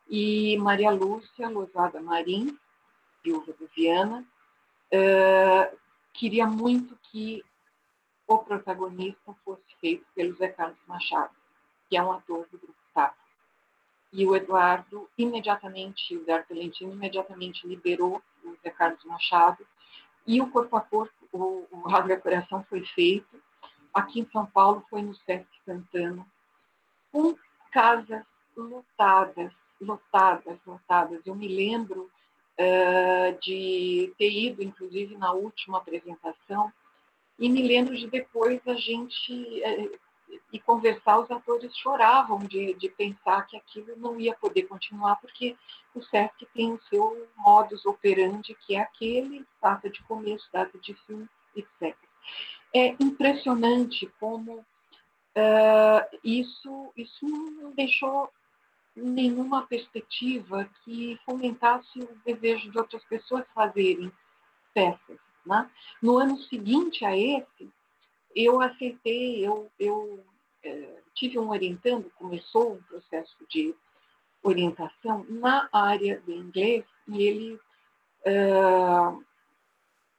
e Maria Lúcia Lozada Marim, viúva do Viana, uh, queria muito que o protagonista fosse feito pelo Zé Carlos Machado, que é um ator do Grupo TAP. E o Eduardo, imediatamente, o Eduardo Tolentino, imediatamente liberou o Zé Carlos Machado e o Corpo a Corpo, o, o Rasga Coração foi feito. Aqui em São Paulo foi no Sesc Santana, com casas lotadas, lotadas, lotadas. Eu me lembro uh, de ter ido, inclusive, na última apresentação, e me lembro de depois a gente uh, e conversar, os atores choravam de, de pensar que aquilo não ia poder continuar, porque o SESC tem o seu modus operandi, que é aquele, data de começo, data de fim, etc. É impressionante como uh, isso, isso não deixou nenhuma perspectiva que fomentasse o desejo de outras pessoas fazerem peças. Né? No ano seguinte a esse, eu aceitei, eu, eu é, tive um orientando, começou um processo de orientação na área do inglês e ele, uh,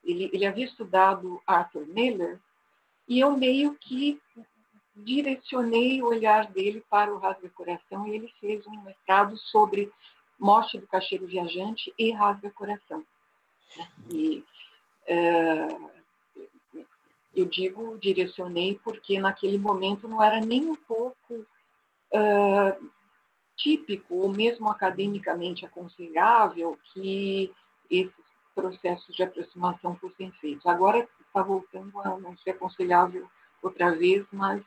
ele, ele havia estudado Arthur Miller e eu meio que direcionei o olhar dele para o Rasga Coração e ele fez um mestrado sobre morte do cacheiro viajante e Rasga Coração. E uh, eu digo direcionei porque naquele momento não era nem um pouco uh, típico ou mesmo academicamente aconselhável que esses processos de aproximação fossem feitos. Agora está voltando a não ser aconselhável outra vez, mas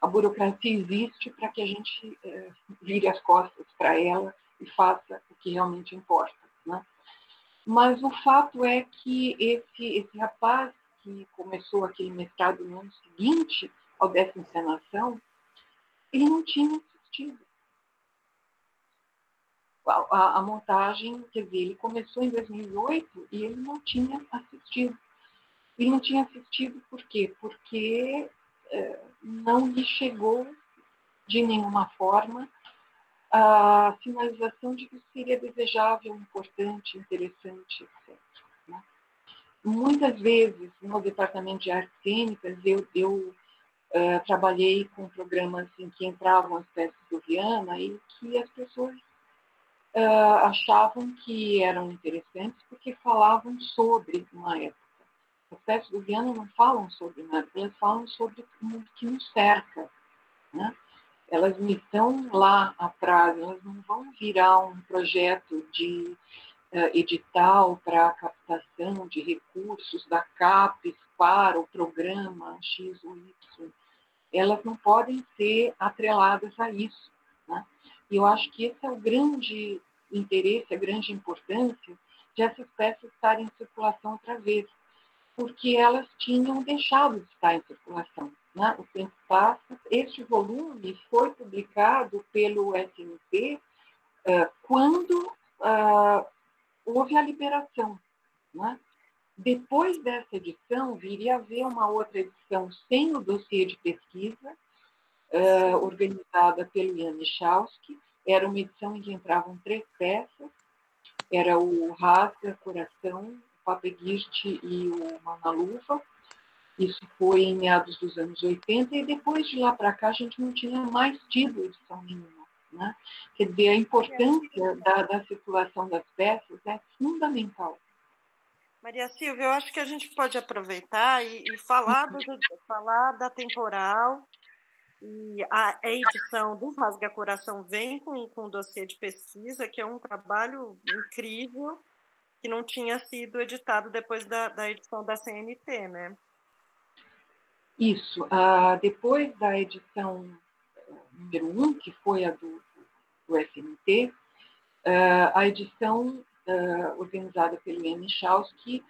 a burocracia existe para que a gente vire as costas para ela e faça o que realmente importa. Né? Mas o fato é que esse, esse rapaz que começou aquele mestrado no ano seguinte ao dessa encenação, ele não tinha assistido. A, a, a, montagem, quer dizer, ele começou em 2008 e ele não tinha assistido. Ele não tinha assistido por quê? Porque é, não lhe chegou de nenhuma forma a sinalização de que seria desejável, importante, interessante, etc muitas vezes no departamento de artes cênicas eu, eu uh, trabalhei com programas em que entravam as peças do Viana e que as pessoas uh, achavam que eram interessantes porque falavam sobre uma época. As peças do Viana não falam sobre nada, elas falam sobre o que nos cerca. Né? Elas não estão lá atrás, elas não vão virar um projeto de edital para captação de recursos da CAPES para o programa X ou Y, elas não podem ser atreladas a isso. Né? E eu acho que esse é o grande interesse, a grande importância de essas peças estarem em circulação outra vez, porque elas tinham deixado de estar em circulação. Né? O tempo passa. Este volume foi publicado pelo SNP uh, quando uh, houve a liberação. Né? Depois dessa edição, viria a haver uma outra edição sem o dossiê de pesquisa, uh, organizada pelo Ian Michalski. Era uma edição em que entravam três peças, era o Rasga, Coração, o Papeguiste e o Manaluva. Isso foi em meados dos anos 80, e depois de lá para cá a gente não tinha mais tido edição nenhuma. Né? Quer dizer, a importância da, da circulação das peças é fundamental. Maria Silvia, eu acho que a gente pode aproveitar e, e falar, do, falar da temporal. E a, a edição do Rasga Coração vem com, com um dossiê de pesquisa, que é um trabalho incrível, que não tinha sido editado depois da, da edição da CNT, né? Isso. Ah, depois da edição número um, que foi a do, do SMT, uh, a edição uh, organizada pelo Ian Michalski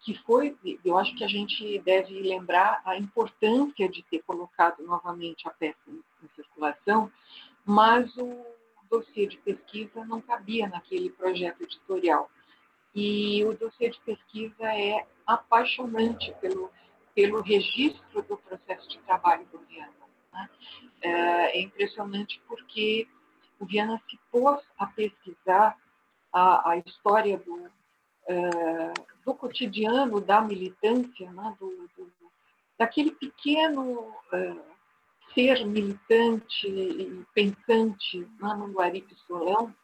que foi, eu acho que a gente deve lembrar a importância de ter colocado novamente a peça em, em circulação, mas o dossiê de pesquisa não cabia naquele projeto editorial. E o dossiê de pesquisa é apaixonante pelo, pelo registro do processo de trabalho do Viana. Né? É, é impressionante porque o Viana se pôs a pesquisar a, a história do, é, do cotidiano da militância, né? do, do, daquele pequeno é, ser militante e pensante né? no Guaripe Solão,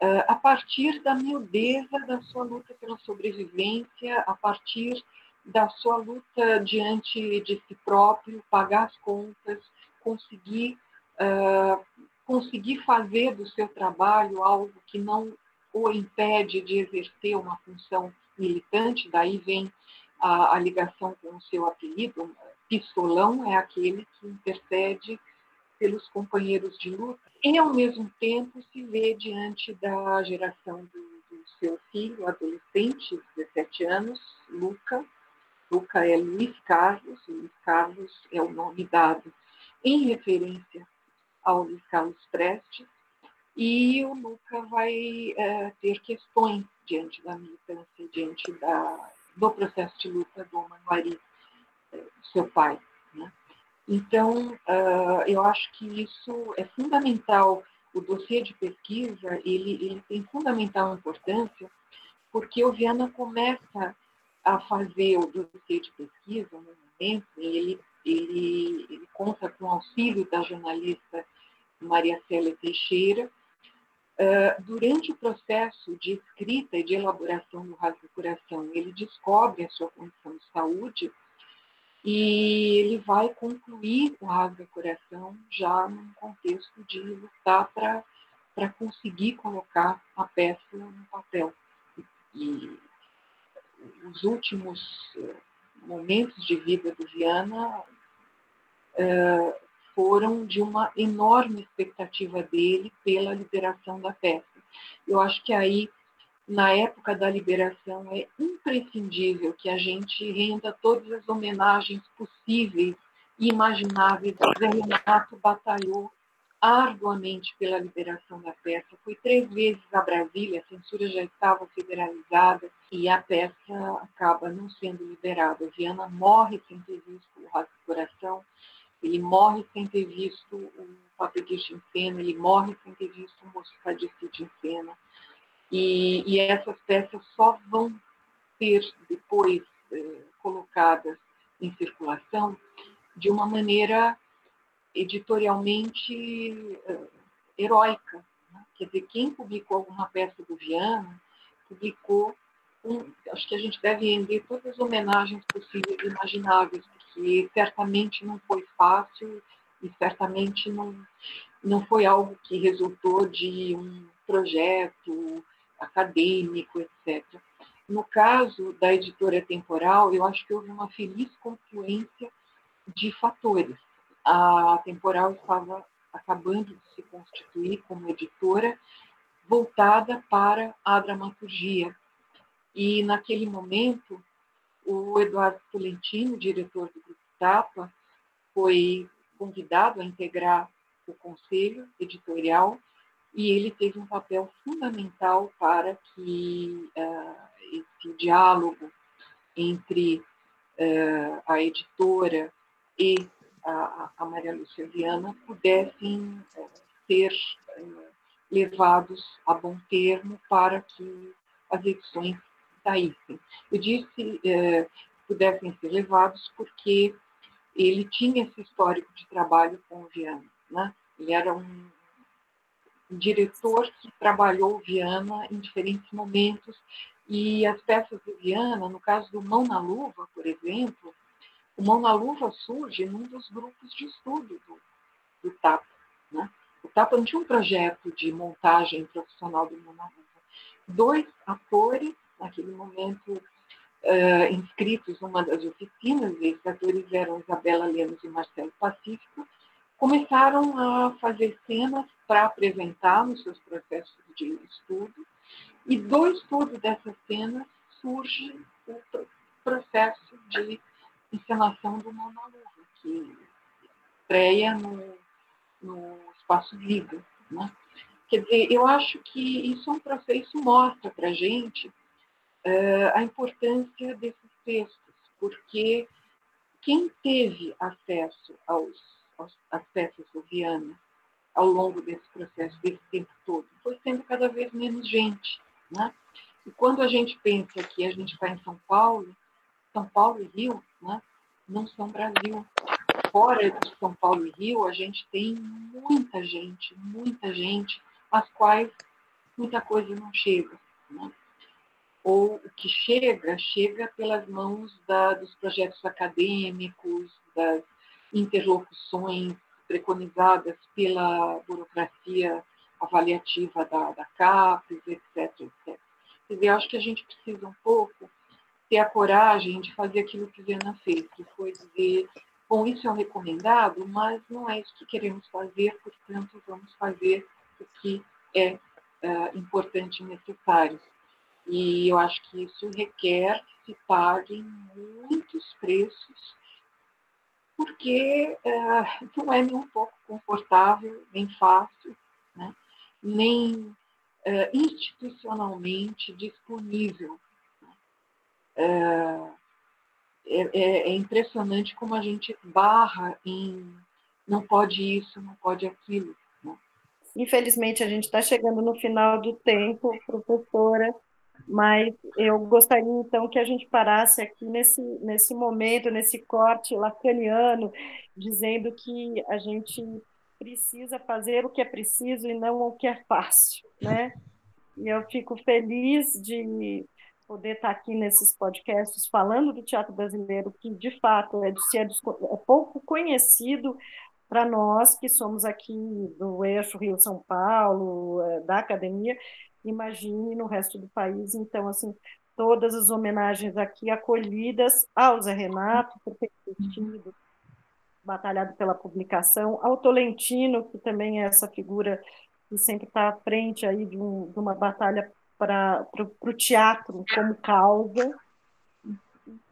é, a partir da miudeza da sua luta pela sobrevivência, a partir da sua luta diante de si próprio, pagar as contas, conseguir uh, conseguir fazer do seu trabalho algo que não o impede de exercer uma função militante, daí vem a, a ligação com o seu apelido, pistolão é aquele que intercede pelos companheiros de luta, e ao mesmo tempo se vê diante da geração do, do seu filho, adolescente, 17 anos, Luca. Luca é Luiz Carlos, Luiz Carlos é o nome dado em referência ao Carlos Prestes, e o Luca vai é, ter questões diante da militância, diante da, do processo de luta do Manuari, é, seu pai. Né? Então, uh, eu acho que isso é fundamental. O dossiê de pesquisa ele, ele tem fundamental importância, porque o Viana começa a fazer o dossiê de pesquisa no momento, ele, ele, ele conta com o auxílio da jornalista Maria Célia Teixeira, Uh, durante o processo de escrita e de elaboração do rasgo coração, ele descobre a sua condição de saúde e ele vai concluir o rasgo coração já num contexto de lutar para conseguir colocar a peça no papel. E os últimos momentos de vida do Viana foram de uma enorme expectativa dele pela liberação da peça. Eu acho que aí, na época da liberação, é imprescindível que a gente renda todas as homenagens possíveis e imagináveis. O Renato batalhou arduamente pela liberação da peça. Foi três vezes a Brasília, a censura já estava federalizada e a peça acaba não sendo liberada. Viana morre sem ter visto o Rato do Coração ele morre sem ter visto o Papeguiche em cena, ele morre sem ter visto o Moscadicite em cena. E, e, essas peças só vão ser depois eh, colocadas em circulação de uma maneira editorialmente eh, heróica. Né? Quer dizer, quem publicou alguma peça do Viana publicou um, acho que a gente deve render todas as homenagens possíveis e imagináveis, porque certamente não foi fácil e certamente não, não foi algo que resultou de um projeto acadêmico, etc. No caso da editora temporal, eu acho que houve uma feliz confluência de fatores. A temporal estava acabando de se constituir como editora voltada para a dramaturgia, e, naquele momento, o Eduardo Tolentino, diretor do Grupo Tapa, foi convidado a integrar o conselho editorial e ele teve um papel fundamental para que uh, esse diálogo entre uh, a editora e a, a Maria Lúcia Viana pudessem uh, ser levados a bom termo para que as edições saíssem. Eu disse é, pudessem ser levados porque ele tinha esse histórico de trabalho com o Viana. Né? Ele era um, diretor que trabalhou Viana em diferentes momentos e as peças do Viana, no caso do Mão na Luva, por exemplo, o Mão na Luva surge num dos grupos de estudo do, do TAP. Né? O TAP não tinha um projeto de montagem profissional do Mão na Luva. Dois atores naquele momento, uh, inscritos numa das oficinas, esses atores eram Isabela Lemos e Marcelo Pacífico, começaram a fazer cenas para apresentar nos seus processos de estudo, e do estudo dessas cenas surge o processo de encenação do monólogo, que estreia no, no Espaço Vivo. Né? Quer dizer, eu acho que isso é um processo mostra para a gente uh, a importância desses textos, porque quem teve acesso aos, aos acessos ao Viana ao longo desse processo, desse tempo todo, foi sendo cada vez menos gente. Né? E quando a gente pensa que a gente está em São Paulo, São Paulo e Rio né, não são Brasil. Fora de São Paulo e Rio, a gente tem muita gente, muita gente, às quais muita coisa não chega. Né? Ou o que chega, chega pelas mãos da, dos projetos acadêmicos, das interlocuções preconizadas pela burocracia avaliativa da, da CAPES, etc, etc. Quer dizer, acho que a gente precisa um pouco ter a coragem de fazer aquilo que Viana fez, que foi dizer, bom, isso é um recomendado, mas não é isso que queremos fazer, portanto, vamos fazer o que é uh, importante e necessário. E eu acho que isso requer que se paguem muitos preços, porque uh, não é nem um pouco confortável, nem fácil, né? nem uh, institucionalmente disponível. É, é, é, impressionante como a gente barra em não pode isso, não pode aquilo. Né? Infelizmente, a gente está chegando no final do tempo, professora, mas eu gostaria então que a gente parasse aqui nesse, nesse momento, nesse corte lacaniano, dizendo que a gente precisa fazer o que é preciso e não o que é fácil, né? E eu fico feliz de poder estar aqui nesses podcasts falando do teatro brasileiro, que de fato é, de, é, pouco conhecido para nós que somos aqui do eixo Rio-São Paulo, é, da academia, imagine no resto do país. Então, assim, todas as homenagens aqui acolhidas ao Zé Renato, por ter existido, batalhado pela publicação, ao Tolentino, que também é essa figura que sempre está à frente aí de, um, de uma batalha para o teatro como causa,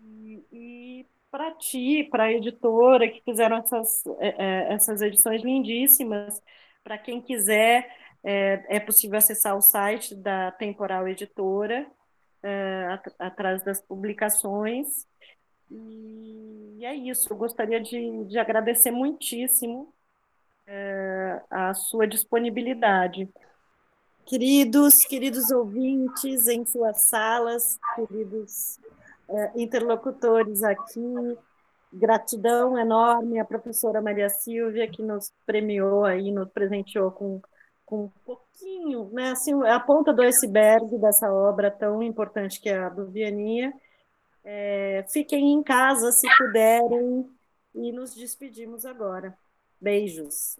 e, e para ti, para a editora, que fizeram essas, é, é, essas edições lindíssimas. Para quem quiser, é, é, possível acessar o site da Temporal Editora, é, at atrás das publicações. E, é isso, eu gostaria de, de agradecer muitíssimo é, a sua disponibilidade. Queridos, queridos ouvintes em suas salas, queridos é, interlocutores aqui, gratidão enorme à professora Maria Silvia, que nos premiou aí, nos presenteou com, com um pouquinho, né, assim, a ponta do iceberg dessa obra tão importante que é a do Vianinha. É, fiquem em casa se puderem e nos despedimos agora. Beijos.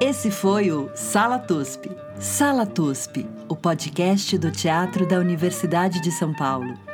Esse foi o Sala TUSP. Sala TUSP, o podcast do Teatro da Universidade de São Paulo.